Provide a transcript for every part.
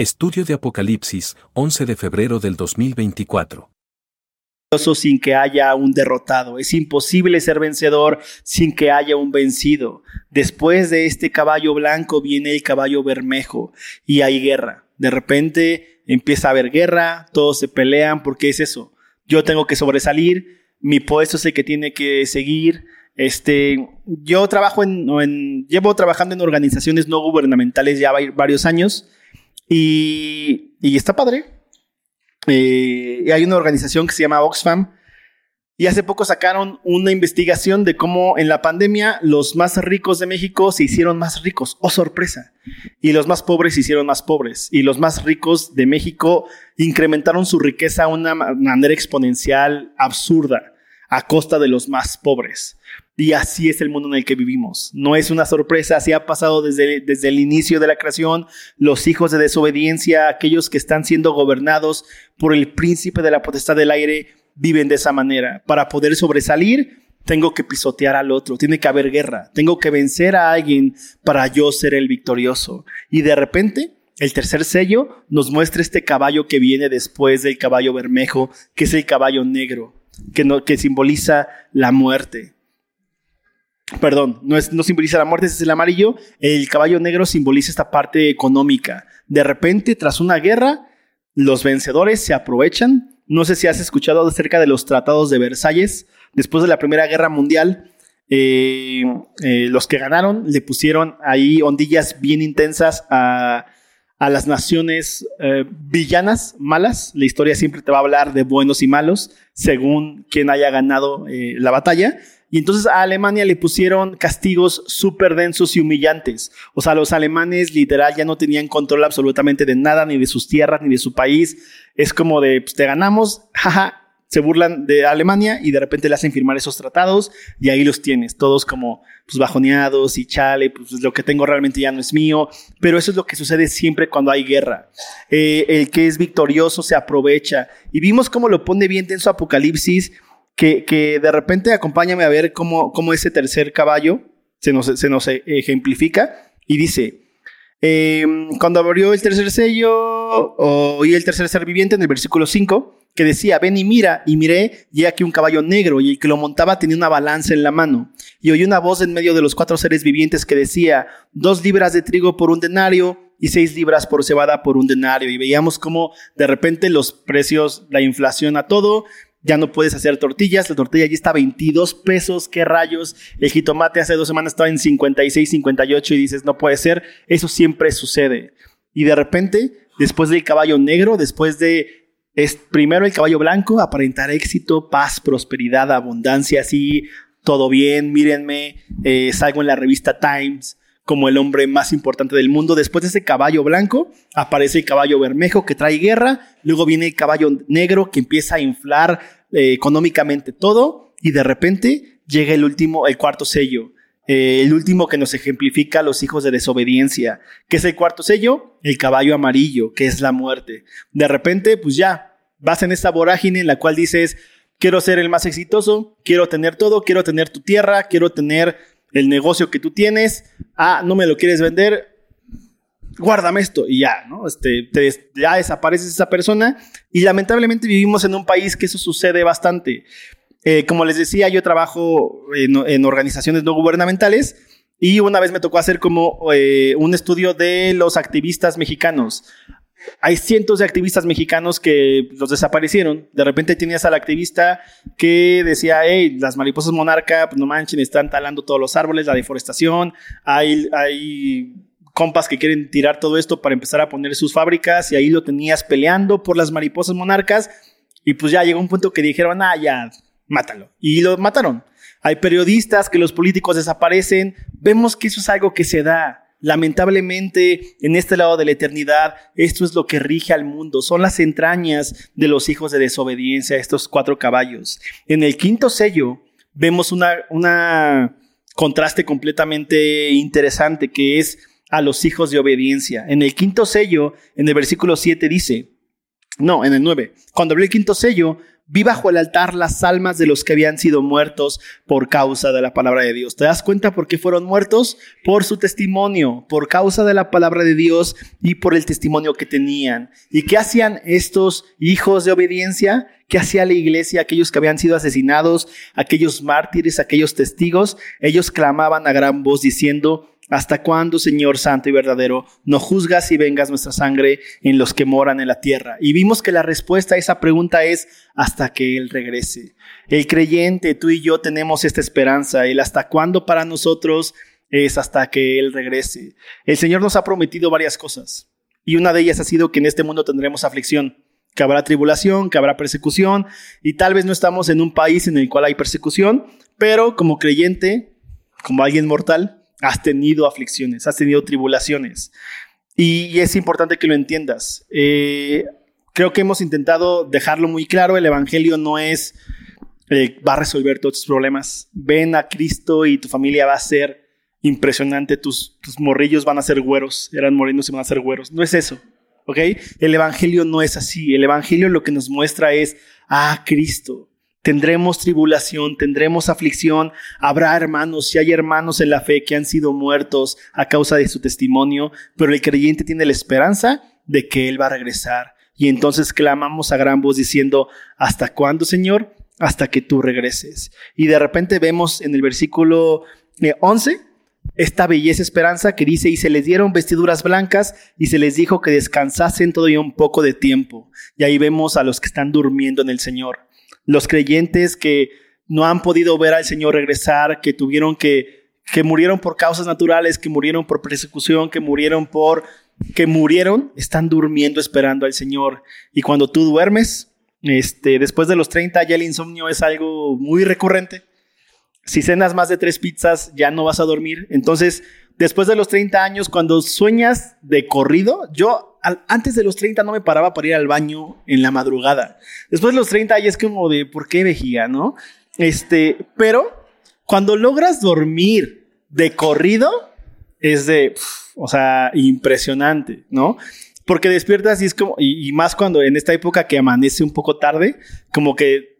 Estudio de Apocalipsis, 11 de febrero del 2024. Sin que haya un derrotado. Es imposible ser vencedor sin que haya un vencido. Después de este caballo blanco viene el caballo bermejo y hay guerra. De repente empieza a haber guerra, todos se pelean porque es eso. Yo tengo que sobresalir, mi puesto es que tiene que seguir. Este, yo trabajo en, llevo trabajando en organizaciones no gubernamentales ya varios años y, está padre. Eh, hay una organización que se llama Oxfam y hace poco sacaron una investigación de cómo en la pandemia los más ricos de México se hicieron más ricos. ¡Oh, sorpresa! Y los más pobres se hicieron más pobres. Y los más ricos de México incrementaron su riqueza a una manera exponencial absurda a costa de los más pobres. Y así es el mundo en el que vivimos. No es una sorpresa, así ha pasado desde, desde el inicio de la creación. Los hijos de desobediencia, aquellos que están siendo gobernados por el príncipe de la potestad del aire, viven de esa manera. Para poder sobresalir, tengo que pisotear al otro, tiene que haber guerra, tengo que vencer a alguien para yo ser el victorioso. Y de repente, el tercer sello nos muestra este caballo que viene después del caballo bermejo, que es el caballo negro, que, no, que simboliza la muerte perdón, no, es, no simboliza la muerte, es el amarillo, el caballo negro simboliza esta parte económica. De repente, tras una guerra, los vencedores se aprovechan. No sé si has escuchado acerca de los tratados de Versalles. Después de la Primera Guerra Mundial, eh, eh, los que ganaron le pusieron ahí ondillas bien intensas a, las naciones eh, villanas, malas. La historia siempre te va a hablar de buenos y malos, según quien haya ganado la batalla. Y entonces a Alemania le pusieron castigos súper densos y humillantes. O sea, los alemanes literal ya no tenían control absolutamente de nada, ni de sus tierras, ni de su país. Es como de, pues te ganamos, jaja, se burlan de Alemania y de repente le hacen firmar esos tratados y ahí los tienes, todos como pues bajoneados y chale, pues lo que tengo realmente ya no es mío, pero eso es lo que sucede siempre cuando hay guerra. Eh, el que es victorioso se aprovecha y vimos cómo lo pone bien su Apocalipsis que, de repente acompáñame a ver cómo, cómo ese tercer caballo se nos, se nos ejemplifica y dice, em, cuando abrió el tercer sello, oí el tercer ser viviente en el versículo 5, que decía, ven y mira, y miré, y aquí un caballo negro, y el que lo montaba tenía una balanza en la mano. Y oí una voz en medio de los cuatro seres vivientes que decía, dos libras de trigo por un denario, y seis libras por cebada por un denario. Y veíamos cómo de repente los precios, la inflación a todo, ya no puedes hacer tortillas, la tortilla ya está a 22 pesos, qué rayos, el jitomate hace dos semanas estaba en 56, 58 y dices, no puede ser, eso siempre sucede. Y de repente, después del caballo negro, después de es primero el caballo blanco, aparentar éxito, paz, prosperidad, abundancia, así, todo bien, mírenme, eh, salgo en la revista Times como el hombre más importante del mundo. Después de ese caballo blanco, aparece el caballo bermejo que trae guerra, luego viene el caballo negro que empieza a inflar eh, económicamente todo, y de repente llega el último, el cuarto sello. Eh, el último que nos ejemplifica a los hijos de desobediencia. ¿Qué es el cuarto sello? El caballo amarillo, que es la muerte. De repente, pues ya, vas en esta vorágine en la cual dices, quiero ser el más exitoso, quiero tener todo, quiero tener tu tierra, quiero tener el negocio que tú tienes, ah, no me lo quieres vender, guárdame esto y ya, ¿no? Este, ya desaparece esa persona y lamentablemente vivimos en un país que eso sucede bastante. Eh, como les decía, yo trabajo en, organizaciones no gubernamentales y una vez me tocó hacer como eh, un estudio de los activistas mexicanos hay cientos de activistas mexicanos que los desaparecieron. De repente tenías al activista que decía, hey, las mariposas monarca, pues no manchen, están talando todos los árboles, la deforestación, hay, hay compas que quieren tirar todo esto para empezar a poner sus fábricas y ahí lo tenías peleando por las mariposas monarcas y pues ya llegó un punto que dijeron, ah, ya, mátalo. Y lo mataron. Hay periodistas que los políticos desaparecen. Vemos que eso es algo que se da. Lamentablemente, en este lado de la eternidad, esto es lo que rige al mundo. Son las entrañas de los hijos de desobediencia, estos cuatro caballos. En el quinto sello, vemos una, una contraste completamente interesante que es a los hijos de obediencia. En el quinto sello, en el versículo 7 dice, no, en el 9, cuando abrió el quinto sello, Vi bajo el altar las almas de los que habían sido muertos por causa de la palabra de Dios. ¿Te das cuenta por qué fueron muertos? Por su testimonio, por causa de la palabra de Dios y por el testimonio que tenían. ¿Y qué hacían estos hijos de obediencia? ¿Qué hacía la iglesia? Aquellos que habían sido asesinados, aquellos mártires, aquellos testigos. Ellos clamaban a gran voz diciendo, ¿Hasta cuándo, Señor Santo y verdadero, no juzgas y vengas nuestra sangre en los que moran en la tierra? Y vimos que la respuesta a esa pregunta es hasta que Él regrese. El creyente, tú y yo tenemos esta esperanza. El hasta cuándo para nosotros es hasta que Él regrese. El Señor nos ha prometido varias cosas. Y una de ellas ha sido que en este mundo tendremos aflicción, que habrá tribulación, que habrá persecución. Y tal vez no estamos en un país en el cual hay persecución, pero como creyente, como alguien mortal, has tenido aflicciones, has tenido tribulaciones. Y, es importante que lo entiendas. Eh, creo que hemos intentado dejarlo muy claro, el Evangelio no es, eh, va a resolver todos tus problemas. Ven a Cristo y tu familia va a ser impresionante, tus, tus morrillos van a ser güeros, eran morenos y van a ser güeros. No es eso, ¿ok? El Evangelio no es así. El Evangelio lo que nos muestra es a Cristo. Tendremos tribulación, tendremos aflicción, habrá hermanos, si hay hermanos en la fe que han sido muertos a causa de su testimonio, pero el creyente tiene la esperanza de que Él va a regresar. Y entonces clamamos a gran voz diciendo, ¿hasta cuándo, Señor? Hasta que tú regreses. Y de repente vemos en el versículo 11 eh, esta belleza esperanza que dice, y se les dieron vestiduras blancas y se les dijo que descansasen todavía un poco de tiempo. Y ahí vemos a los que están durmiendo en el Señor los creyentes que no han podido ver al Señor regresar, que tuvieron que, que murieron por causas naturales, que murieron por persecución, que murieron por, que murieron, están durmiendo esperando al Señor. Y cuando tú duermes, este, después de los 30 ya el insomnio es algo muy recurrente. Si cenas más de tres pizzas, ya no vas a dormir. Entonces, después de los 30 años, cuando sueñas de corrido, yo antes de los 30 no me paraba para ir al baño en la madrugada. Después de los 30 ya es como de, ¿por qué vejiga, no? Este, pero cuando logras dormir de corrido, es de, o sea, impresionante, ¿no? Porque despiertas y es como, y, más cuando en esta época que amanece un poco tarde, como que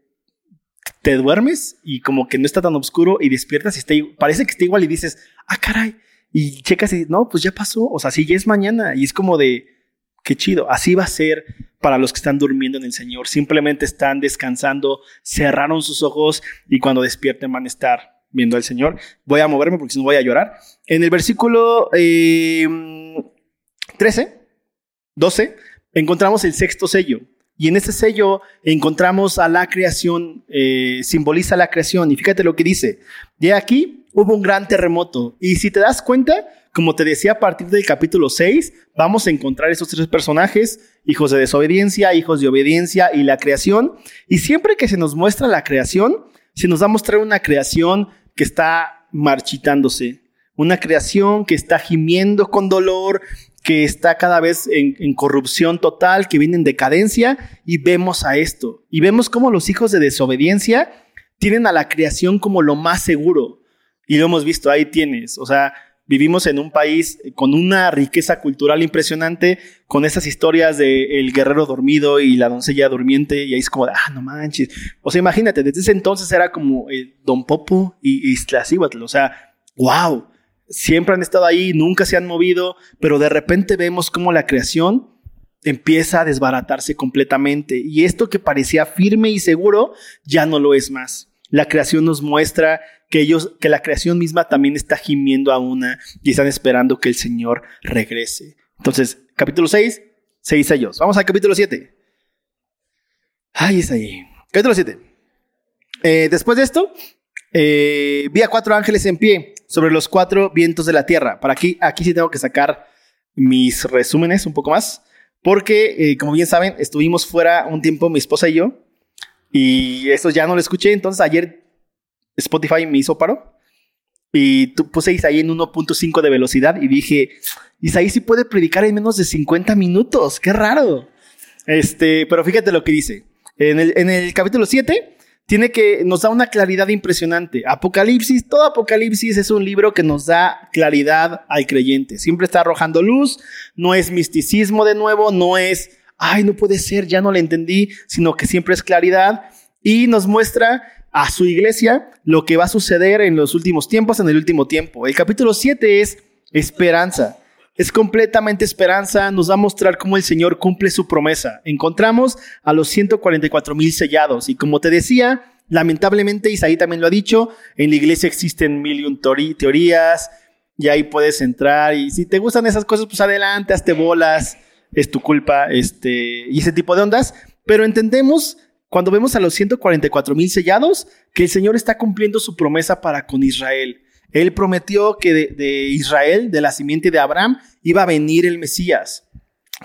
te duermes y como que no está tan oscuro y despiertas y está, parece que está igual y dices, ah, caray, y checas y no, pues ya pasó, o sea, sí, ya es mañana y es como de, qué chido, así va a ser para los que están durmiendo en el Señor, simplemente están descansando, cerraron sus ojos y cuando despierten van a estar viendo al Señor. Voy a moverme porque si no voy a llorar. En el versículo 13, 12, encontramos el sexto sello. Y en ese sello encontramos a la creación, eh, simboliza la creación. Y fíjate lo que dice. De aquí hubo un gran terremoto. Y si te das cuenta, como te decía, a partir del capítulo 6, vamos a encontrar estos tres personajes, hijos de desobediencia, hijos de obediencia y la creación. Y siempre que se nos muestra la creación, se nos va a mostrar una creación que está marchitándose, una creación que está gimiendo con dolor, que está cada vez en, corrupción total, que viene en decadencia, y vemos a esto. Y vemos cómo los hijos de desobediencia tienen a la creación como lo más seguro. Y lo hemos visto, ahí tienes. O sea, vivimos en un país con una riqueza cultural impresionante, con esas historias de el guerrero dormido y la doncella durmiente, y ahí es como, ah, no manches. O sea, imagínate, desde ese entonces era como eh, Don Popo y Iztaccíhuatl, o sea, wow siempre han estado ahí, nunca se han movido, pero de repente vemos cómo la creación empieza a desbaratarse completamente y esto que parecía firme y seguro ya no lo es más. La creación nos muestra que ellos, que la creación misma también está gimiendo a una y están esperando que el Señor regrese. Entonces, capítulo 6, seis ellos. Vamos al capítulo 7. Ay, es ahí. Capítulo 7. Eh, después de esto, eh, vi a cuatro ángeles en pie sobre los cuatro vientos de la tierra. Para aquí, aquí sí tengo que sacar mis resúmenes un poco más, porque eh, como bien saben, estuvimos fuera un tiempo mi esposa y yo, y eso ya no lo escuché, entonces ayer Spotify me hizo paro y puse Isaí en 1.5 de velocidad y dije, Isaí sí puede predicar en menos de 50 minutos, qué raro. Este, pero fíjate lo que dice. En el, en el capítulo 7 tiene que, nos da una claridad impresionante. Apocalipsis, todo Apocalipsis es un libro que nos da claridad al creyente. Siempre está arrojando luz, no es misticismo de nuevo, no es, ay, no puede ser, ya no le entendí, sino que siempre es claridad. y nos muestra a su iglesia lo que va a suceder en los últimos tiempos, en el último tiempo. El capítulo 7 es esperanza. Es completamente esperanza, nos va a mostrar cómo el Señor cumple su promesa. Encontramos a los 144 mil sellados y como te decía, lamentablemente Isaí también lo ha dicho, en la iglesia existen mil y un teorías y ahí puedes entrar y si te gustan esas cosas, pues adelante, hazte bolas, es tu culpa, este, y ese tipo de ondas, pero entendemos cuando vemos a los 144 mil sellados que el Señor está cumpliendo su promesa para con Israel. Él prometió que de, Israel, de la simiente de Abraham, iba a venir el Mesías,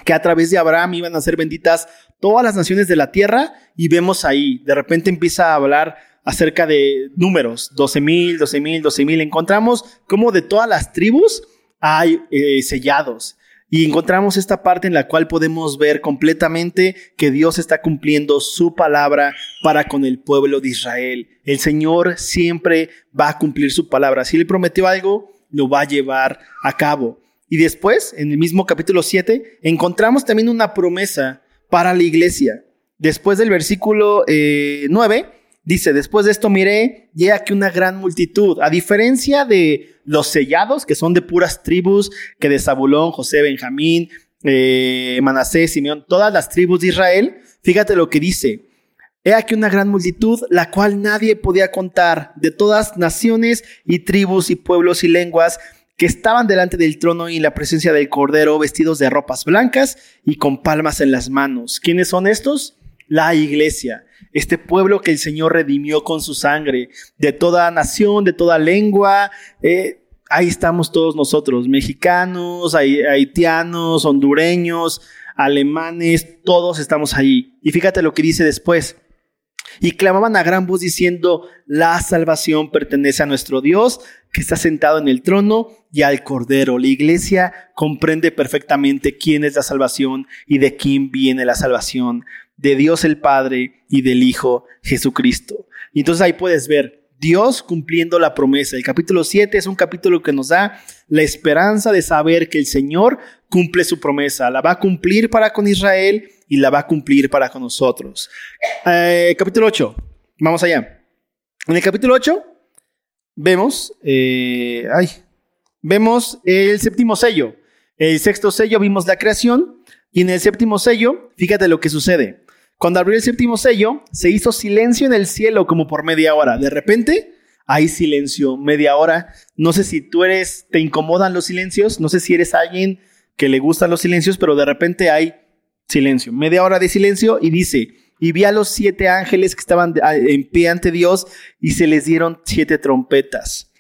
que a través de Abraham iban a ser benditas todas las naciones de la tierra y vemos ahí, de repente empieza a hablar acerca de números, 12 mil, 12 mil, 12 mil, encontramos como de todas las tribus hay eh, sellados. Y encontramos esta parte en la cual podemos ver completamente que Dios está cumpliendo su palabra para con el pueblo de Israel. El Señor siempre va a cumplir su palabra. Si Él prometió algo, lo va a llevar a cabo. Y después, en el mismo capítulo 7, encontramos también una promesa para la iglesia. Después del versículo 9, eh, dice, después de esto miré, y aquí una gran multitud, a diferencia de los sellados, que son de puras tribus, que de Zabulón, José, Benjamín, eh, Manasés, Simeón, todas las tribus de Israel, fíjate lo que dice. He aquí una gran multitud, la cual nadie podía contar, de todas naciones y tribus y pueblos y lenguas, que estaban delante del trono y en la presencia del Cordero, vestidos de ropas blancas y con palmas en las manos. ¿Quiénes son estos? La iglesia, este pueblo que el Señor redimió con su sangre, de toda nación, de toda lengua. Eh, ahí estamos todos nosotros, mexicanos, haitianos, hondureños, alemanes, todos estamos ahí. Y fíjate lo que dice después. Y clamaban a gran voz diciendo, la salvación pertenece a nuestro Dios, que está sentado en el trono y al Cordero. La iglesia comprende perfectamente quién es la salvación y de quién viene la salvación de Dios el Padre y del Hijo Jesucristo. Y entonces ahí puedes ver Dios cumpliendo la promesa. El capítulo 7 es un capítulo que nos da la esperanza de saber que el Señor cumple su promesa. La va a cumplir para con Israel y la va a cumplir para con nosotros. Eh, capítulo 8. Vamos allá. En el capítulo 8 vemos, eh, ay, vemos el séptimo sello. El sexto sello vimos la creación y en el séptimo sello, fíjate lo que sucede. Cuando abrió el séptimo sello, se hizo silencio en el cielo como por media hora. De repente, hay silencio, media hora. No sé si tú eres, te incomodan los silencios, no sé si eres alguien que le gustan los silencios, pero de repente hay silencio, media hora de silencio y dice, y vi a los siete ángeles que estaban en pie ante Dios y se les dieron siete trompetas.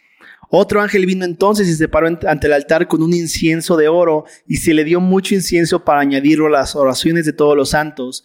Otro ángel vino entonces y se paró ante el altar con un incienso de oro y se le dio mucho incienso para añadirlo a las oraciones de todos los santos.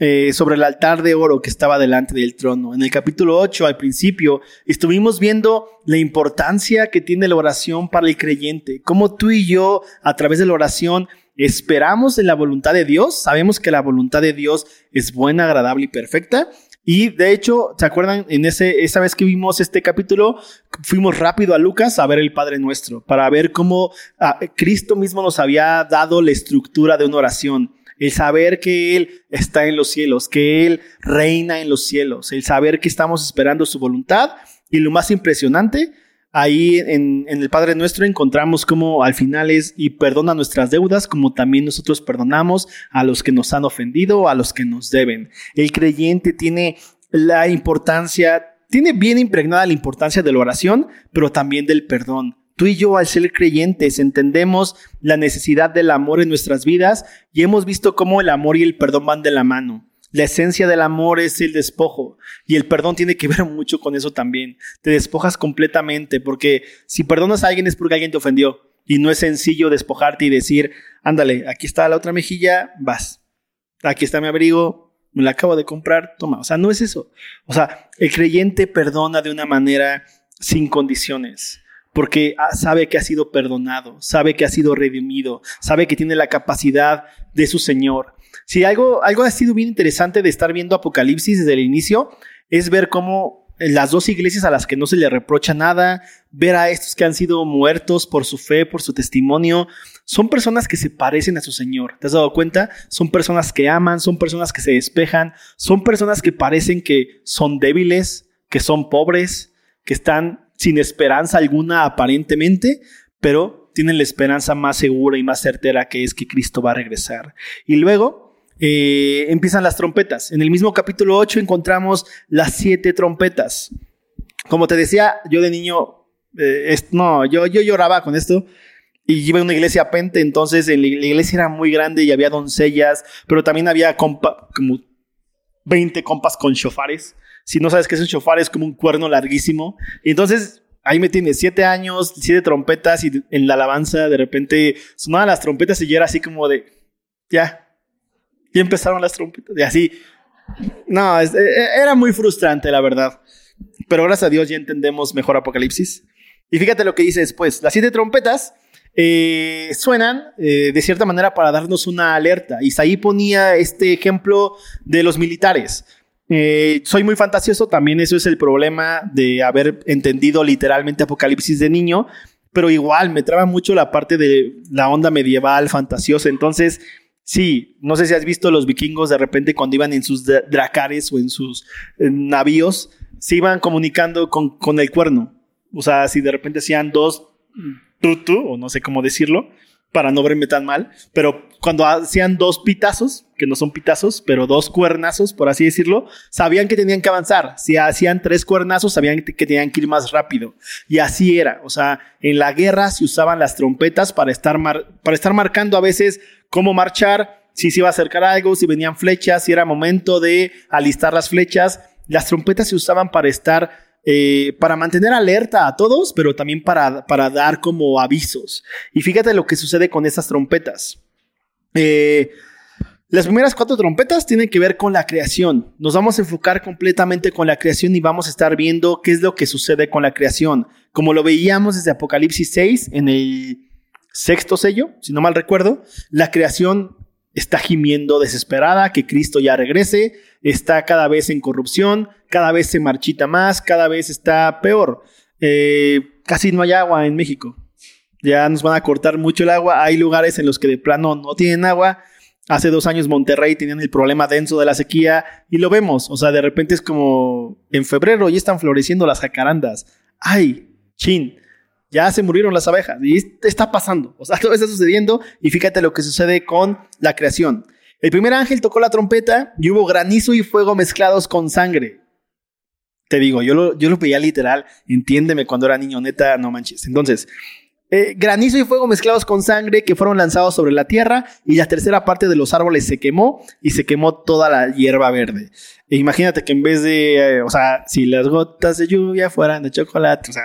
Eh, sobre el altar de oro que estaba delante del trono. En el capítulo 8, al principio, estuvimos viendo la importancia que tiene la oración para el creyente, cómo tú y yo, a través de la oración, esperamos en la voluntad de Dios, sabemos que la voluntad de Dios es buena, agradable y perfecta. Y de hecho, ¿se acuerdan? En ese, esa vez que vimos este capítulo, fuimos rápido a Lucas a ver el Padre Nuestro, para ver cómo ah, Cristo mismo nos había dado la estructura de una oración el saber que Él está en los cielos, que Él reina en los cielos, el saber que estamos esperando su voluntad y lo más impresionante, ahí en, el Padre Nuestro encontramos como al final es y perdona nuestras deudas como también nosotros perdonamos a los que nos han ofendido, a los que nos deben. El creyente tiene la importancia, tiene bien impregnada la importancia de la oración, pero también del perdón. Tú y yo, al ser creyentes, entendemos la necesidad del amor en nuestras vidas y hemos visto cómo el amor y el perdón van de la mano. La esencia del amor es el despojo y el perdón tiene que ver mucho con eso también. Te despojas completamente porque si perdonas a alguien es porque alguien te ofendió y no es sencillo despojarte y decir, ándale, aquí está la otra mejilla, vas. Aquí está mi abrigo, me la acabo de comprar, toma. O sea, no es eso. O sea, el creyente perdona de una manera sin condiciones porque ah, sabe que ha sido perdonado, sabe que ha sido redimido, sabe que tiene la capacidad de su Señor. Si algo, algo ha sido bien interesante de estar viendo Apocalipsis desde el inicio, es ver cómo las dos iglesias a las que no se le reprocha nada, ver a estos que han sido muertos por su fe, por su testimonio, son personas que se parecen a su Señor. ¿Te has dado cuenta? Son personas que aman, son personas que se despejan, son personas que parecen que son débiles, que son pobres, que están sin esperanza alguna aparentemente, pero tienen la esperanza más segura y más certera que es que Cristo va a regresar. Y luego eh, empiezan las trompetas. En el mismo capítulo 8 encontramos las siete trompetas. Como te decía, yo de niño, eh, no, yo, yo lloraba con esto. Y iba a una iglesia pente, entonces la iglesia era muy grande y había doncellas, pero también había como 20 compas con chofares. Si no sabes qué es un chofar, es como un cuerno larguísimo. Y entonces ahí me tiene siete años, siete trompetas y en la alabanza de repente sonaban las trompetas y yo era así como de, ya, y empezaron las trompetas. Y así. No, e, e, era muy frustrante, la verdad. Pero gracias a Dios ya entendemos mejor Apocalipsis. Y fíjate lo que dice después. Las siete trompetas eh, suenan eh, de cierta manera para darnos una alerta. Isaí ponía este ejemplo de los militares. Eh, soy muy fantasioso, también eso es el problema de haber entendido literalmente Apocalipsis de niño, pero igual me traba mucho la parte de la onda medieval, fantasiosa. Entonces, Sí, no sé si has visto los vikingos de repente cuando iban en sus dracares o en sus navíos, se iban comunicando con, con, el cuerno. O sea, si de repente hacían dos tutu, o no sé cómo decirlo, para no verme tan mal, pero cuando hacían dos pitazos, que no son pitazos, pero dos cuernazos, por así decirlo, sabían que tenían que avanzar. Si hacían tres cuernazos, sabían que tenían que ir más rápido. Y así era. O sea, en la guerra se usaban las trompetas para estar, para estar marcando a veces cómo marchar, si se iba a acercar algo, si venían flechas, si era momento de alistar las flechas. Las trompetas se usaban para estar, eh, para mantener alerta a todos, pero también para, para dar como avisos. Y fíjate lo que sucede con esas trompetas. Eh, las primeras cuatro trompetas tienen que ver con la creación. Nos vamos a enfocar completamente con la creación y vamos a estar viendo qué es lo que sucede con la creación. Como lo veíamos desde Apocalipsis 6 en el sexto sello, si no mal recuerdo, la creación está gimiendo desesperada que Cristo ya regrese, está cada vez en corrupción, cada vez se marchita más, cada vez está peor. Eh, casi no hay agua en México. Ya nos van a cortar mucho el agua. Hay lugares en los que de plano no tienen agua. Hace dos años Monterrey tenían el problema denso de la sequía y lo vemos. O sea, de repente es como en febrero ya están floreciendo las jacarandas. ¡Ay! ¡Chin! ya se murieron las abejas y está pasando, o sea, todo está sucediendo y fíjate lo que sucede con la creación. El primer ángel tocó la trompeta y hubo granizo y fuego mezclados con sangre. Te digo, yo lo, yo lo veía literal, entiéndeme cuando era niño, neta, no manches. Entonces, eh, granizo y fuego mezclados con sangre que fueron lanzados sobre la tierra y la tercera parte de los árboles se quemó y se quemó toda la hierba verde. E imagínate que en vez de, eh, o sea, si las gotas de lluvia fueran de chocolate, o sea,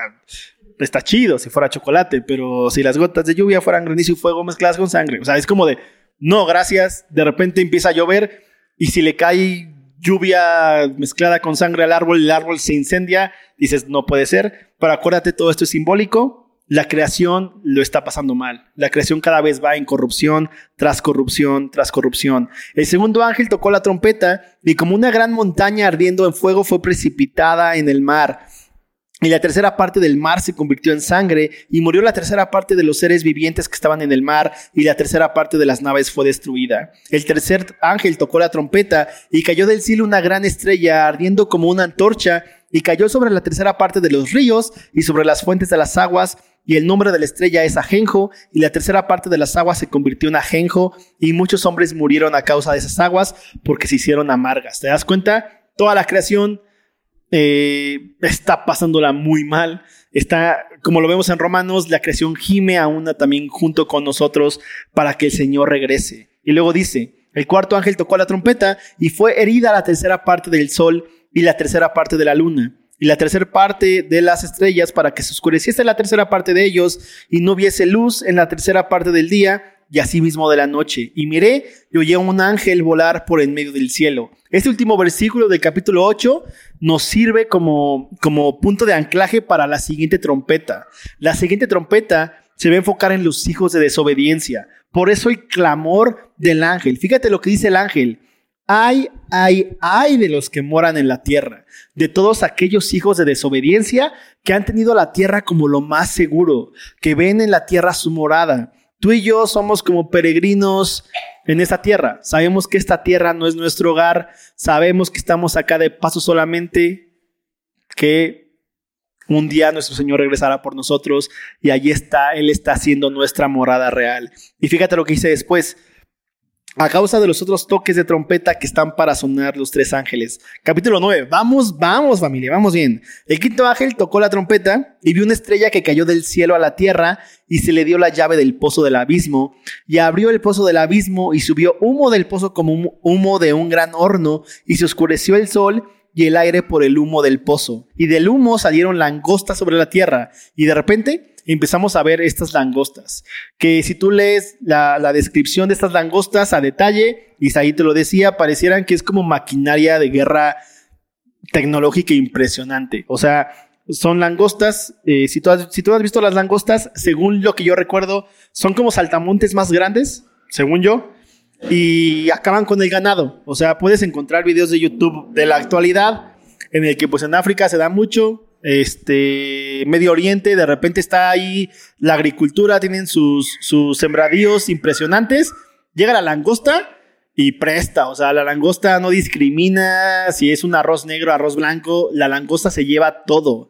está chido si fuera chocolate, pero si las gotas de lluvia fueran granizo y fuego mezcladas con sangre, o sea, es como de, no, gracias, de repente empieza a llover y si le cae lluvia mezclada con sangre al árbol, el árbol se incendia, dices, no puede ser, pero acuérdate, todo esto es simbólico, la creación lo está pasando mal. La creación cada vez va en corrupción, tras corrupción, tras corrupción. El segundo ángel tocó la trompeta y como una gran montaña ardiendo en fuego fue precipitada en el mar y la tercera parte del mar se convirtió en sangre, y murió la tercera parte de los seres vivientes que estaban en el mar, y la tercera parte de las naves fue destruida. El tercer ángel tocó la trompeta, y cayó del cielo una gran estrella, ardiendo como una antorcha, y cayó sobre la tercera parte de los ríos y sobre las fuentes de las aguas, y el nombre de la estrella es Ajenjo, y la tercera parte de las aguas se convirtió en Ajenjo, y muchos hombres murieron a causa de esas aguas, porque se hicieron amargas. ¿Te das cuenta? Toda la creación eh, está pasándola muy mal. Está, como lo vemos en Romanos, la creación gime a una también junto con nosotros para que el Señor regrese. Y luego dice, el cuarto ángel tocó la trompeta y fue herida la tercera parte del sol y la tercera parte de la luna y la tercera parte de las estrellas para que se oscureciese la tercera parte de ellos y no hubiese luz en la tercera parte del día y asimismo de la noche. Y miré y oí a un ángel volar por en medio del cielo. Este último versículo del capítulo 8 nos sirve como, como punto de anclaje para la siguiente trompeta. La siguiente trompeta se va a enfocar en los hijos de desobediencia. Por eso el clamor del ángel. Fíjate lo que dice el ángel. Ay, ay, ay de los que moran en la tierra, de todos aquellos hijos de desobediencia que han tenido la tierra como lo más seguro, que ven en la tierra su morada. Tú y yo somos como peregrinos en esta tierra. Sabemos que esta tierra no es nuestro hogar, sabemos que estamos acá de paso solamente, que un día nuestro Señor regresará por nosotros y allí está, Él está haciendo nuestra morada real. Y fíjate lo que dice después a causa de los otros toques de trompeta que están para sonar los tres ángeles. Capítulo 9. Vamos, vamos familia, vamos bien. El quinto ángel tocó la trompeta y vio una estrella que cayó del cielo a la tierra y se le dio la llave del pozo del abismo y abrió el pozo del abismo y subió humo del pozo como humo de un gran horno y se oscureció el sol y el aire por el humo del pozo. Y del humo salieron langostas sobre la tierra y de repente empezamos a ver estas langostas. Que si tú lees la, descripción de estas langostas a detalle, Isaí te lo decía, parecieran que es como maquinaria de guerra tecnológica impresionante. O sea, son langostas, eh, si, tú has, si tú has visto las langostas, según lo que yo recuerdo, son como saltamontes más grandes, según yo, y acaban con el ganado. O sea, puedes encontrar videos de YouTube de la actualidad en el que pues en África se da mucho, este, Medio Oriente, de repente está ahí la agricultura, tienen sus, sus sembradíos impresionantes, llega la langosta y presta, o sea, la langosta no discrimina si es un arroz negro, arroz blanco, la langosta se lleva todo.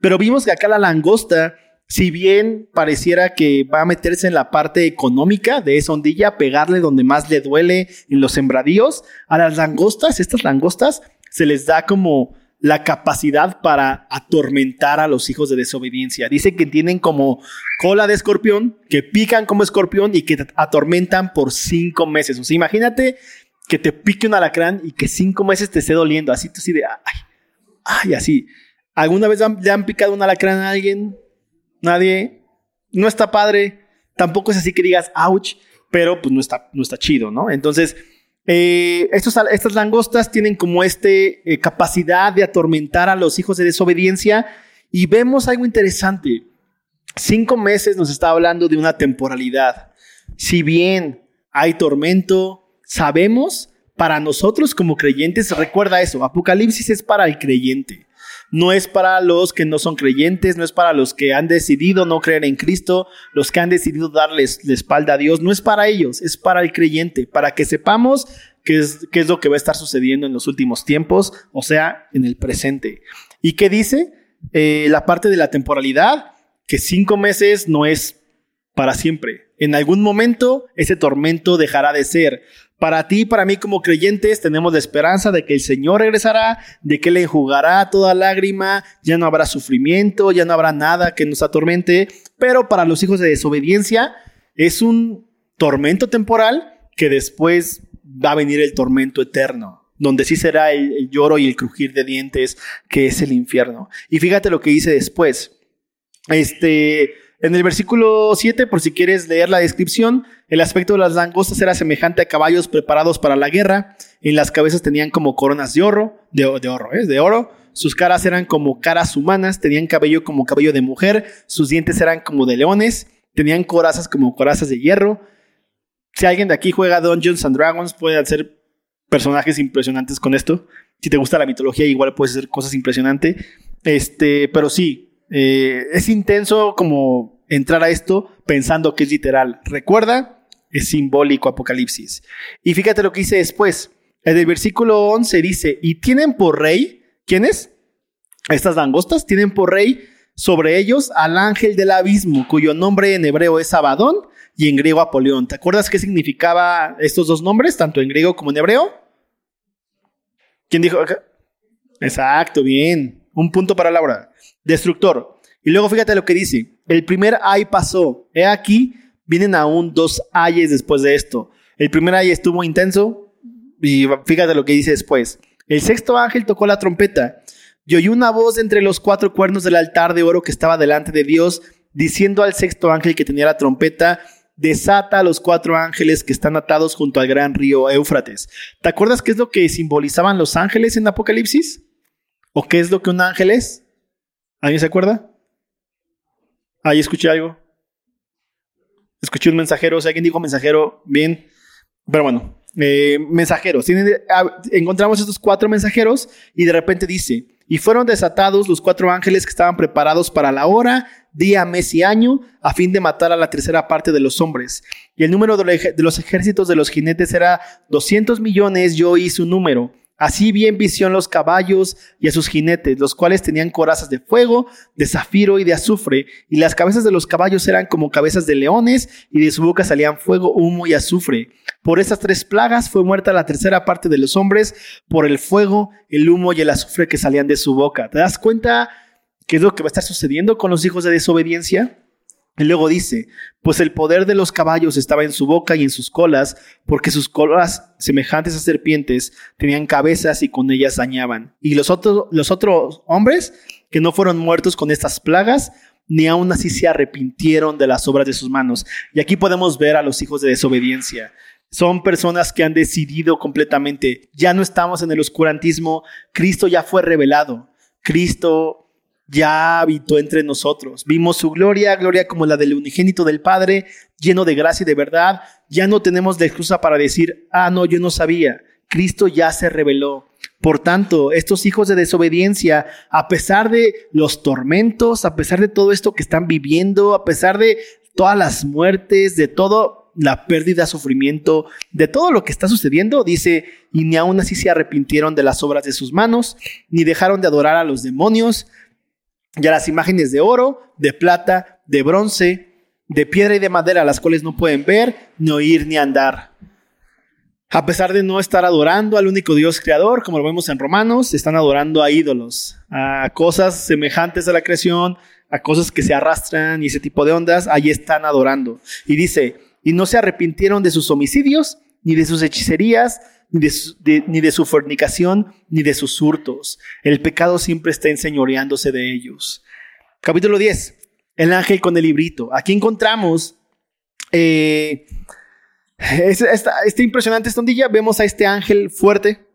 Pero vimos que acá la langosta, si bien pareciera que va a meterse en la parte económica de esa ondilla, pegarle donde más le duele en los sembradíos, a las langostas, estas langostas, se les da como la capacidad para atormentar a los hijos de desobediencia. Dice que tienen como cola de escorpión, que pican como escorpión y que te atormentan por cinco meses. O sea, imagínate que te pique un alacrán y que cinco meses te esté doliendo, así así de, ay, ay, así. ¿Alguna vez le han picado un alacrán a alguien? Nadie. No está padre. Tampoco es así que digas, ouch, pero pues no está, no está chido, ¿no? Entonces, eh, estas langostas tienen como este eh, capacidad de atormentar a los hijos de desobediencia y vemos algo interesante. Cinco meses nos está hablando de una temporalidad. Si bien hay tormento, sabemos, para nosotros como creyentes, recuerda eso, Apocalipsis es para el creyente. No es para los que no son creyentes, no es para los que han decidido no creer en Cristo, los que han decidido darles la espalda a Dios, no es para ellos, es para el creyente, para que sepamos qué es, qué es lo que va a estar sucediendo en los últimos tiempos, o sea, en el presente. ¿Y qué dice? Eh, la parte de la temporalidad, que cinco meses no es para siempre. En algún momento ese tormento dejará de ser. Para ti y para mí como creyentes tenemos la esperanza de que el Señor regresará, de que le enjugará toda lágrima, ya no habrá sufrimiento, ya no habrá nada que nos atormente, pero para los hijos de desobediencia es un tormento temporal que después va a venir el tormento eterno, donde sí será el, el lloro y el crujir de dientes que es el infierno. Y fíjate lo que dice después. Este, en el versículo 7, por si quieres leer la descripción, el aspecto de las langostas era semejante a caballos preparados para la guerra. En las cabezas tenían como coronas de oro, de, oro, ¿eh? de oro. Sus caras eran como caras humanas, tenían cabello como cabello de mujer, sus dientes eran como de leones, tenían corazas como corazas de hierro. Si alguien de aquí juega Dungeons and Dragons, puede hacer personajes impresionantes con esto. Si te gusta la mitología, igual puedes hacer cosas impresionantes. Este, pero sí, eh, es intenso como entrar a esto pensando que es literal. Recuerda, es simbólico Apocalipsis. Y fíjate lo que dice después. En el versículo 11 dice, y tienen por rey, ¿quiénes? Estas langostas tienen por rey sobre ellos al ángel del abismo, cuyo nombre en hebreo es Abadón y en griego Apolión. ¿Te acuerdas qué significaba estos dos nombres, tanto en griego como en hebreo? ¿Quién dijo acá? Exacto, bien. Un punto para Laura destructor. Y luego fíjate lo que dice, el primer ay pasó, he aquí, vienen aún dos ayes después de esto. El primer ay estuvo intenso y fíjate lo que dice después. El sexto ángel tocó la trompeta y oyó una voz entre los cuatro cuernos del altar de oro que estaba delante de Dios, diciendo al sexto ángel que tenía la trompeta, desata a los cuatro ángeles que están atados junto al gran río Éufrates. ¿Te acuerdas qué es lo que simbolizaban los ángeles en Apocalipsis? ¿O qué es lo que un ángel es? ¿Alguien se acuerda? Ahí escuché algo. Escuché un mensajero, o sea, alguien dijo mensajero, bien. Pero bueno, eh, mensajeros. Ah, encontramos estos cuatro mensajeros y de repente dice, y fueron desatados los cuatro ángeles que estaban preparados para la hora, día, mes y año, a fin de matar a la tercera parte de los hombres. Y el número de los ejércitos de los jinetes era 200 millones, yo hice su número. Así vi en visión los caballos y a sus jinetes, los cuales tenían corazas de fuego, de zafiro y de azufre, y las cabezas de los caballos eran como cabezas de leones, y de su boca salían fuego, humo y azufre. Por estas tres plagas fue muerta la tercera parte de los hombres, por el fuego, el humo y el azufre que salían de su boca. ¿Te das cuenta qué es lo que va a estar sucediendo con los hijos de desobediencia? Y luego dice, pues el poder de los caballos estaba en su boca y en sus colas, porque sus colas, semejantes a serpientes, tenían cabezas y con ellas dañaban. Y los los otros hombres que no fueron muertos con estas plagas, ni aún así se arrepintieron de las obras de sus manos. Y aquí podemos ver a los hijos de desobediencia. Son personas que han decidido completamente, ya no estamos en el oscurantismo, Cristo ya fue revelado, Cristo ya habitó entre nosotros. Vimos su gloria, gloria como la del unigénito del Padre, lleno de gracia y de verdad. Ya no tenemos la excusa para decir, ah, no, yo no sabía. Cristo ya se reveló. Por tanto, estos hijos de desobediencia, a pesar de los tormentos, a pesar de todo esto que están viviendo, a pesar de todas las muertes, de todo la pérdida, sufrimiento, de todo lo que está sucediendo, dice, y ni aún así se arrepintieron de las obras de sus manos, ni dejaron de adorar a los demonios, y a las imágenes de oro, de plata, de bronce, de piedra y de madera, las cuales no pueden ver, ni oír, ni andar. A pesar de no estar adorando al único Dios creador, como lo vemos en Romanos, están adorando a ídolos, a cosas semejantes a la creación, a cosas que se arrastran y ese tipo de ondas, ahí están adorando. Y dice, y no se arrepintieron de sus homicidios, ni de sus hechicerías, ni de, su, fornicación, ni de sus hurtos. El pecado siempre está enseñoreándose de ellos. Capítulo 10. El ángel con el librito. Aquí encontramos eh, esta, impresionante estondilla. Vemos a este ángel fuerte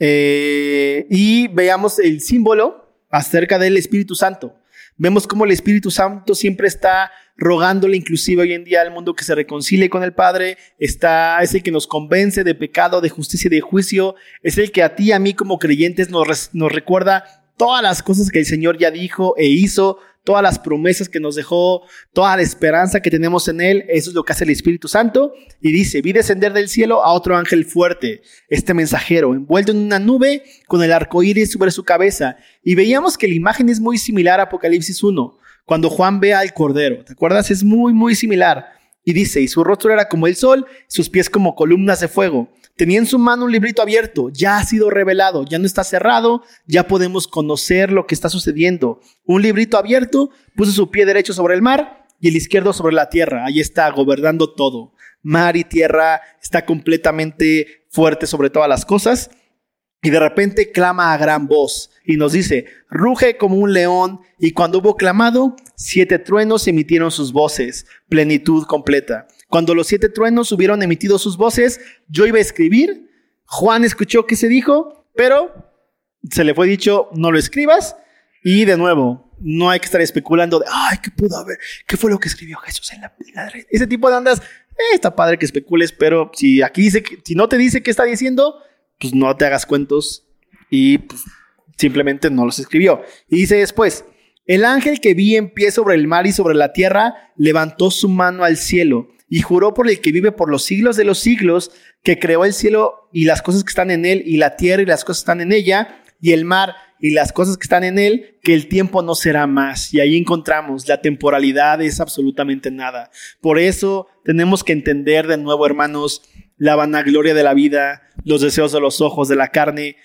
eh, y veamos el símbolo acerca del Espíritu Santo. Vemos cómo el Espíritu Santo siempre está rogándole inclusive hoy en día al mundo que se reconcilie con el Padre, está, es el que nos convence de pecado, de justicia y de juicio, es el que a ti y a mí como creyentes nos, nos recuerda todas las cosas que el Señor ya dijo e hizo, todas las promesas que nos dejó, toda la esperanza que tenemos en Él, eso es lo que hace el Espíritu Santo. Y dice, vi descender del cielo a otro ángel fuerte, este mensajero, envuelto en una nube con el arco iris sobre su cabeza. Y veíamos que la imagen es muy similar a Apocalipsis 1, cuando Juan ve al Cordero. ¿Te acuerdas? Es muy, muy similar. Y dice, y su rostro era como el sol, sus pies como columnas de fuego. Tenía en su mano un librito abierto, ya ha sido revelado, ya no está cerrado, ya podemos conocer lo que está sucediendo. Un librito abierto, puso su pie derecho sobre el mar y el izquierdo sobre la tierra. Ahí está, gobernando todo. Mar y tierra está completamente fuerte sobre todas las cosas. Y de repente clama a gran voz y nos dice, ruge como un león. Y cuando hubo clamado, siete truenos emitieron sus voces, plenitud completa. Cuando los siete truenos hubieron emitido sus voces, yo iba a escribir. Juan escuchó que se dijo, pero se le fue dicho, no lo escribas. Y de nuevo, no hay que estar especulando de, ay, ¿qué pudo haber? ¿Qué fue lo que escribió Jesús en la, red? Ese tipo de andas, eh, está padre que especules, pero si aquí dice, que, si no te dice qué está diciendo, pues no te hagas cuentos y pues, simplemente no los escribió. Y dice después, el ángel que vi en pie sobre el mar y sobre la tierra levantó su mano al cielo y juró por el que vive por los siglos de los siglos, que creó el cielo y las cosas que están en él, y la tierra y las cosas que están en ella, y el mar y las cosas que están en él, que el tiempo no será más. Y ahí encontramos, la temporalidad es absolutamente nada. Por eso tenemos que entender de nuevo, hermanos, la vanagloria de la vida, los deseos de los ojos, de la carne,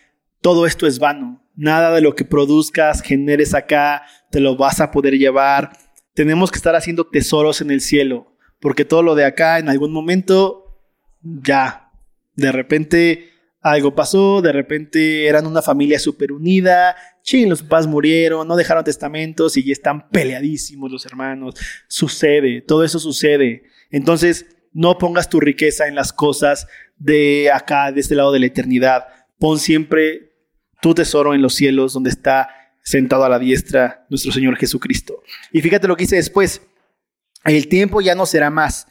todo esto es vano. Nada de lo que produzcas, generes acá, te lo vas a poder llevar. Tenemos que estar haciendo tesoros en el cielo porque todo lo de acá en algún momento ya, de repente algo pasó, de repente eran una familia súper unida, ching, los papás murieron, no dejaron testamentos y ya están peleadísimos los hermanos. Sucede, todo eso sucede. Entonces, no pongas tu riqueza en las cosas de acá, de este lado de la eternidad. Pon siempre tu tesoro en los cielos, donde está sentado a la diestra nuestro Señor Jesucristo. Y fíjate lo que dice después. El tiempo ya no será más.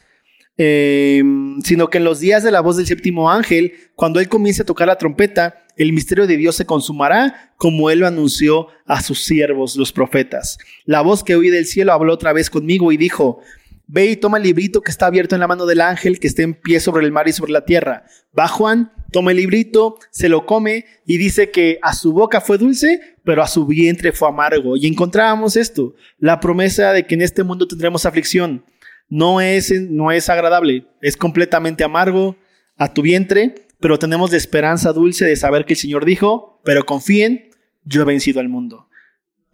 Em, sino que en los días de la voz del séptimo ángel, cuando él comience a tocar la trompeta, el misterio de Dios se consumará como él lo anunció a sus siervos, los profetas. La voz que oí del cielo habló otra vez conmigo y dijo, Ve y toma el librito que está abierto en la mano del ángel que está en pie sobre el mar y sobre la tierra. Va Juan, toma el librito, se lo come y dice que a su boca fue dulce, pero a su vientre fue amargo. Y encontrábamos esto, la promesa de que en este mundo tendremos aflicción no es, no es agradable, es completamente amargo a tu vientre, pero tenemos la esperanza dulce de saber que el Señor dijo, pero confíen, yo he vencido al mundo.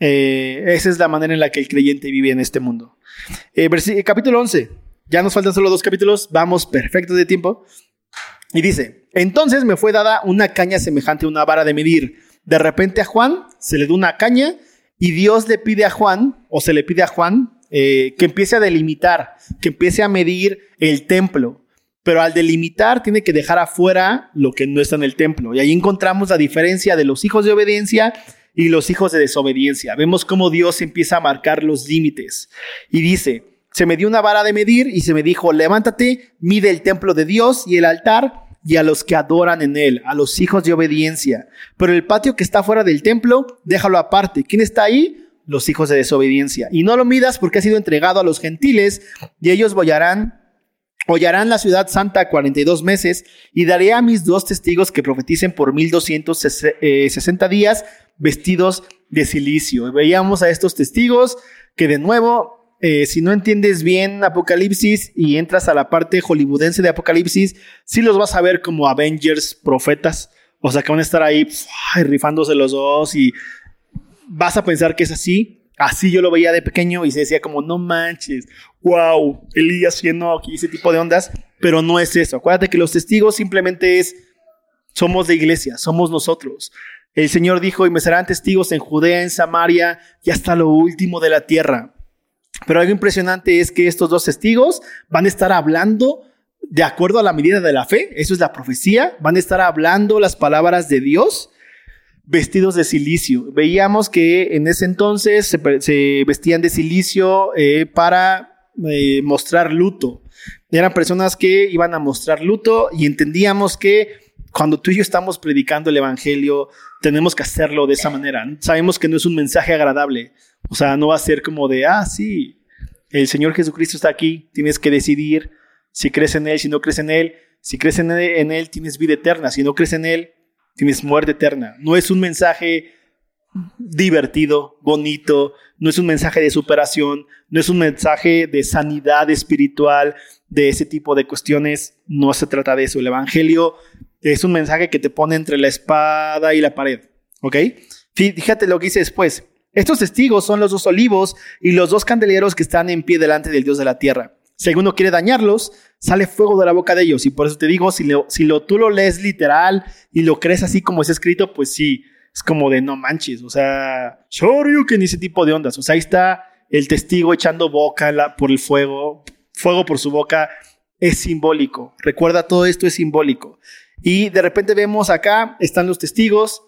Eh, esa es la manera en la que el creyente vive en este mundo. Eh, capítulo 11, ya nos faltan solo dos capítulos, vamos perfectos de tiempo. Y dice, entonces me fue dada una caña semejante a una vara de medir. De repente a Juan se le da una caña y Dios le pide a Juan, o se le pide a Juan, eh, que empiece a delimitar, que empiece a medir el templo. Pero al delimitar tiene que dejar afuera lo que no está en el templo. Y ahí encontramos la diferencia de los hijos de obediencia y los hijos de desobediencia. Vemos cómo Dios empieza a marcar los límites. Y dice, se me dio una vara de medir y se me dijo, levántate, mide el templo de Dios y el altar y a los que adoran en él, a los hijos de obediencia. Pero el patio que está fuera del templo, déjalo aparte. ¿Quién está ahí? los hijos de desobediencia. Y no lo midas porque ha sido entregado a los gentiles y ellos hollarán, hollarán la ciudad santa 42 meses y daré a mis dos testigos que profeticen por 1260 días vestidos de silicio. Veíamos a estos testigos que de nuevo, eh, si no entiendes bien Apocalipsis y entras a la parte hollywoodense de Apocalipsis, sí los vas a ver como Avengers profetas. O sea, que van a estar ahí rifándose los dos y vas a pensar que es así. Así yo lo veía de pequeño y se decía como, no manches, wow, Elías haciendo aquí ese tipo de ondas, pero no es eso. Acuérdate que los testigos simplemente es, somos de iglesia, somos nosotros. El Señor dijo, y me serán testigos en Judea, en Samaria y hasta lo último de la tierra. Pero algo impresionante es que estos dos testigos van a estar hablando de acuerdo a la medida de la fe, eso es la profecía, van a estar hablando las palabras de Dios vestidos de silicio. Veíamos que en ese entonces se, vestían de silicio eh, para eh, mostrar luto. Eran personas que iban a mostrar luto y entendíamos que cuando tú y yo estamos predicando el Evangelio, tenemos que hacerlo de esa manera. Sabemos que no es un mensaje agradable. O sea, no va a ser como de, ah, sí, el Señor Jesucristo está aquí, tienes que decidir si crees en Él, si no crees en Él. Si crees en él, en él, tienes vida eterna. Si no crees en Él, tienes muerte eterna. No es un mensaje divertido, bonito, no es un mensaje de superación, no es un mensaje de sanidad espiritual, de ese tipo de cuestiones. No se trata de eso. El Evangelio es un mensaje que te pone entre la espada y la pared. ¿Ok? Fíjate lo que dice después. Estos testigos son los dos olivos y los dos candeleros que están en pie delante del Dios de la tierra. Si alguno quiere dañarlos, sale fuego de la boca de ellos. Y por eso te digo, si, lo, si tú lo lees literal y lo crees así como es escrito, pues sí, es como de no manches. O sea, que ni ese tipo de ondas. O sea, ahí está el testigo echando boca por el fuego, fuego por su boca. Es simbólico. Recuerda, todo esto es simbólico. Y de repente vemos acá, están los testigos,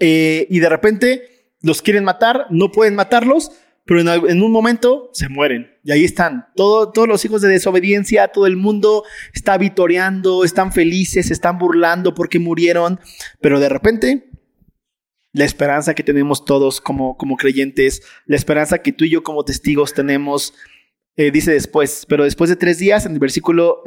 eh, y de repente los quieren matar, no pueden matarlos, pero en, un momento se mueren. Y ahí están, todos los hijos de desobediencia, todo el mundo está vitoreando, están felices, están burlando porque murieron, pero de repente la esperanza que tenemos todos como, como creyentes, la esperanza que tú y yo como testigos tenemos, eh, dice después, pero después de tres días, en el versículo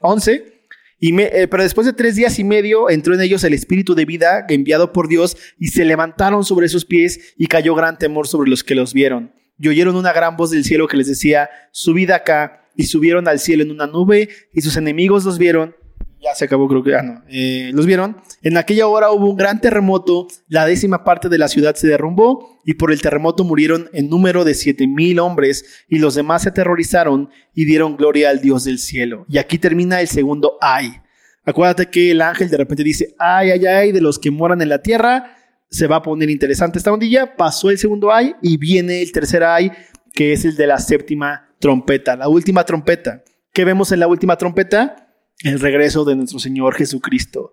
11, y eh, pero después de tres días y medio entró en ellos el espíritu de vida enviado por Dios y se levantaron sobre sus pies y cayó gran temor sobre los que los vieron. Y oyeron una gran voz del cielo que les decía, subid acá. Y subieron al cielo en una nube y sus enemigos los vieron. Ya se acabó, creo que ya no. Eh, los vieron. En aquella hora hubo un gran terremoto. La décima parte de la ciudad se derrumbó y por el terremoto murieron en número de siete mil hombres y los demás se aterrorizaron y dieron gloria al Dios del cielo. Y aquí termina el segundo ay. Acuérdate que el ángel de repente dice, ay, ay, ay, de los que moran en la tierra se va a poner interesante esta ondilla. Pasó el segundo ay y viene el tercer ay, que es el de la séptima trompeta, la última trompeta. ¿Qué vemos en la última trompeta? El regreso de nuestro Señor Jesucristo.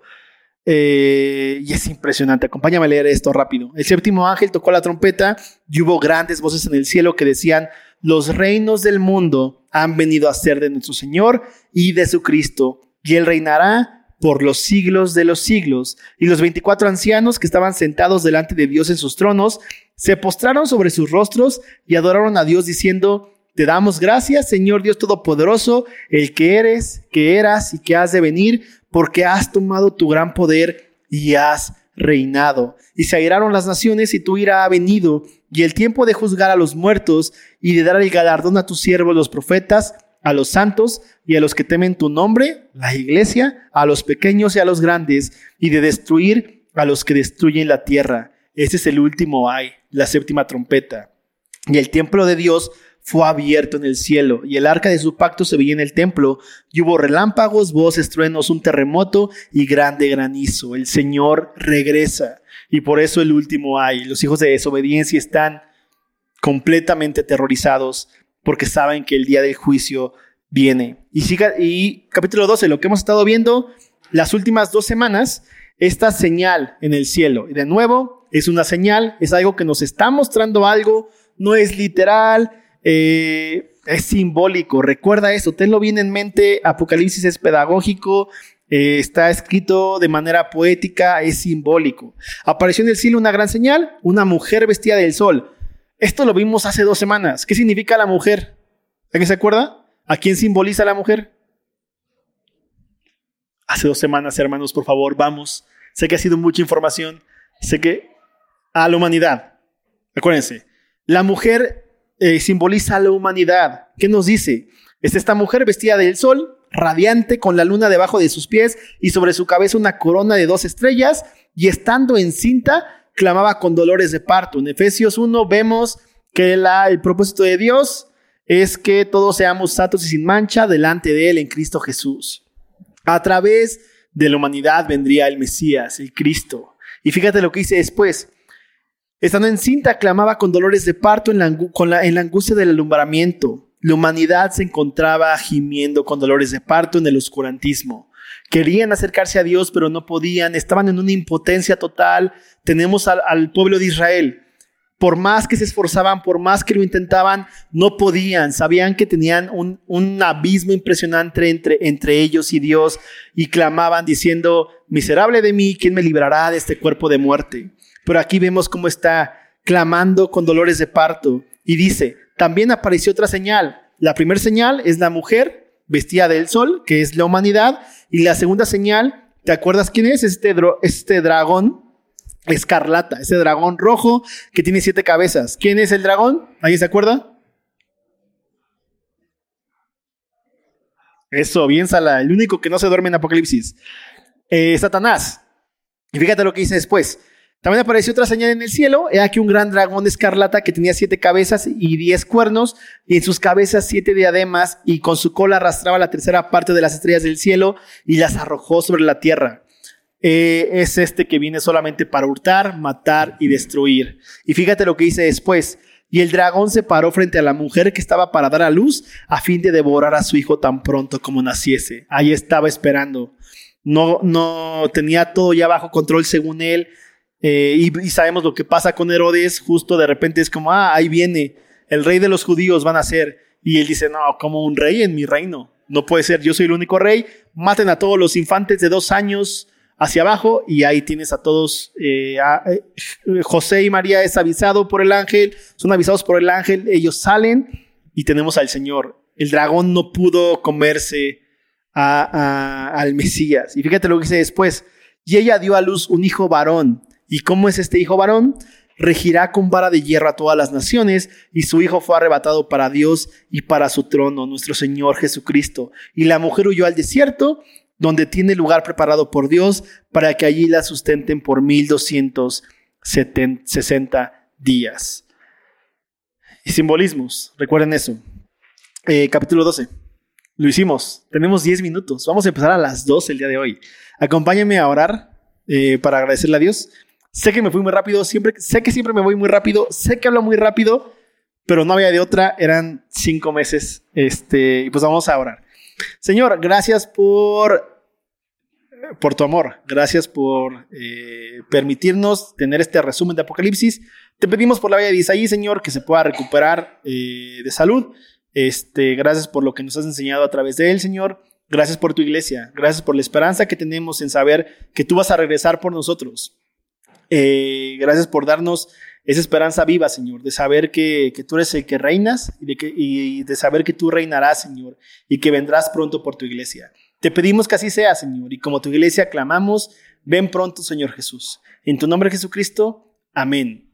Eh, y es impresionante. Acompáñame a leer esto rápido. El séptimo ángel tocó la trompeta y hubo grandes voces en el cielo que decían, los reinos del mundo han venido a ser de nuestro Señor y de su Cristo, y Él reinará por los siglos de los siglos. Y los veinticuatro ancianos que estaban sentados delante de Dios en sus tronos, se postraron sobre sus rostros y adoraron a Dios diciendo, te damos gracias, Señor Dios Todopoderoso, el que eres, que eras y que has de venir, porque has tomado tu gran poder y has reinado. Y se airaron las naciones y tu ira ha venido, y el tiempo de juzgar a los muertos y de dar el galardón a tus siervos los profetas, a los santos y a los que temen tu nombre, la iglesia, a los pequeños y a los grandes, y de destruir a los que destruyen la tierra. Ese es el último ay, la séptima trompeta. Y el templo de Dios fue abierto en el cielo, y el arca de su pacto se veía en el templo, y hubo relámpagos, voces, truenos, un terremoto y grande granizo. El Señor regresa, y por eso el último hay. Los hijos de desobediencia están completamente aterrorizados porque saben que el día del juicio viene. Y, siga, y capítulo 12, lo que hemos estado viendo las últimas dos semanas, esta señal en el cielo. Y de nuevo, es una señal, es algo que nos está mostrando algo, no es literal, eh, es simbólico. Recuerda eso, tenlo bien en mente. Apocalipsis es pedagógico, eh, está escrito de manera poética, es simbólico. Apareció en el cielo una gran señal, una mujer vestida del sol. Esto lo vimos hace dos semanas. ¿Qué significa la mujer? ¿Alguien se acuerda? ¿A quién simboliza la mujer? Hace dos semanas, hermanos, por favor, vamos. Sé que ha sido mucha información. Sé que a la humanidad. Acuérdense, la mujer eh, simboliza la humanidad. ¿Qué nos dice? Es esta mujer vestida del sol, radiante, con la luna debajo de sus pies y sobre su cabeza una corona de dos estrellas, y estando encinta, clamaba con dolores de parto. En Efesios 1 vemos que la, el propósito de Dios es que todos seamos santos y sin mancha delante de Él en Cristo Jesús. A través de la humanidad vendría el Mesías, el Cristo. Y fíjate lo que dice después. Estando encinta, clamaba con dolores de parto en la, angustia del alumbramiento. La humanidad se encontraba gimiendo con dolores de parto en el oscurantismo. Querían acercarse a Dios, pero no podían. Estaban en una impotencia total. Tenemos al, pueblo de Israel. Por más que se esforzaban, por más que lo intentaban, no podían. Sabían que tenían un, abismo impresionante entre ellos y Dios y clamaban diciendo, miserable de mí, ¿quién me librará de este cuerpo de muerte? Pero aquí vemos cómo está clamando con dolores de parto y dice, también apareció otra señal. La primera señal es la mujer vestida del sol, que es la humanidad, y la segunda señal, ¿te acuerdas quién es? Este, este dragón escarlata, ese dragón rojo que tiene siete cabezas. ¿Quién es el dragón? ¿Alguien se acuerda? Eso, bien Sala, el único que no se duerme en Apocalipsis. Eh, Satanás. Y fíjate lo que dice después. También apareció otra señal en el cielo. He aquí un gran dragón de escarlata que tenía siete cabezas y diez cuernos, y en sus cabezas siete diademas, y con su cola arrastraba la tercera parte de las estrellas del cielo y las arrojó sobre la tierra. Eh, es este que viene solamente para hurtar, matar y destruir. Y fíjate lo que dice después. Y el dragón se paró frente a la mujer que estaba para dar a luz a fin de devorar a su hijo tan pronto como naciese. Ahí estaba esperando. No, no tenía todo ya bajo control según él eh, y, sabemos lo que pasa con Herodes, justo de repente es como, ah, ahí viene, el rey de los judíos van a ser. Y él dice, no, como un rey en mi reino. No puede ser, yo soy el único rey. Maten a todos los infantes de dos años hacia abajo y ahí tienes a todos. Eh, eh, José y María es avisado por el ángel, son avisados por el ángel, ellos salen y tenemos al Señor. El dragón no pudo comerse al Mesías. Y fíjate lo que dice después. Y ella dio a luz un hijo varón ¿Y cómo es este hijo varón? Regirá con vara de hierro a todas las naciones, y su hijo fue arrebatado para Dios y para su trono, nuestro Señor Jesucristo. Y la mujer huyó al desierto, donde tiene lugar preparado por Dios, para que allí la sustenten por mil doscientos sesenta días. Y simbolismos, recuerden eso. Eh, capítulo 12. Lo hicimos. Tenemos 10 minutos. Vamos a empezar a las 12 el día de hoy. Acompáñenme a orar eh, para agradecerle a Dios. Sé que me fui muy rápido, siempre, sé que siempre me voy muy rápido, sé que hablo muy rápido, pero no había de otra, eran cinco meses, este, y pues vamos a orar. Señor, gracias por por tu amor. Gracias por eh, permitirnos tener este resumen de Apocalipsis. Te pedimos por la vida de Isaí, Señor, que se pueda recuperar eh, de salud. Este, gracias por lo que nos has enseñado a través de él, Señor. Gracias por tu iglesia. Gracias por la esperanza que tenemos en saber que tú vas a regresar por nosotros. Eh, gracias por darnos esa esperanza viva, Señor, de saber que, tú eres el que reinas que, y de saber que tú reinarás, Señor, y que vendrás pronto por tu iglesia. Te pedimos que así sea, Señor, y como tu iglesia clamamos, ven pronto, Señor Jesús. En tu nombre, Jesucristo, amén.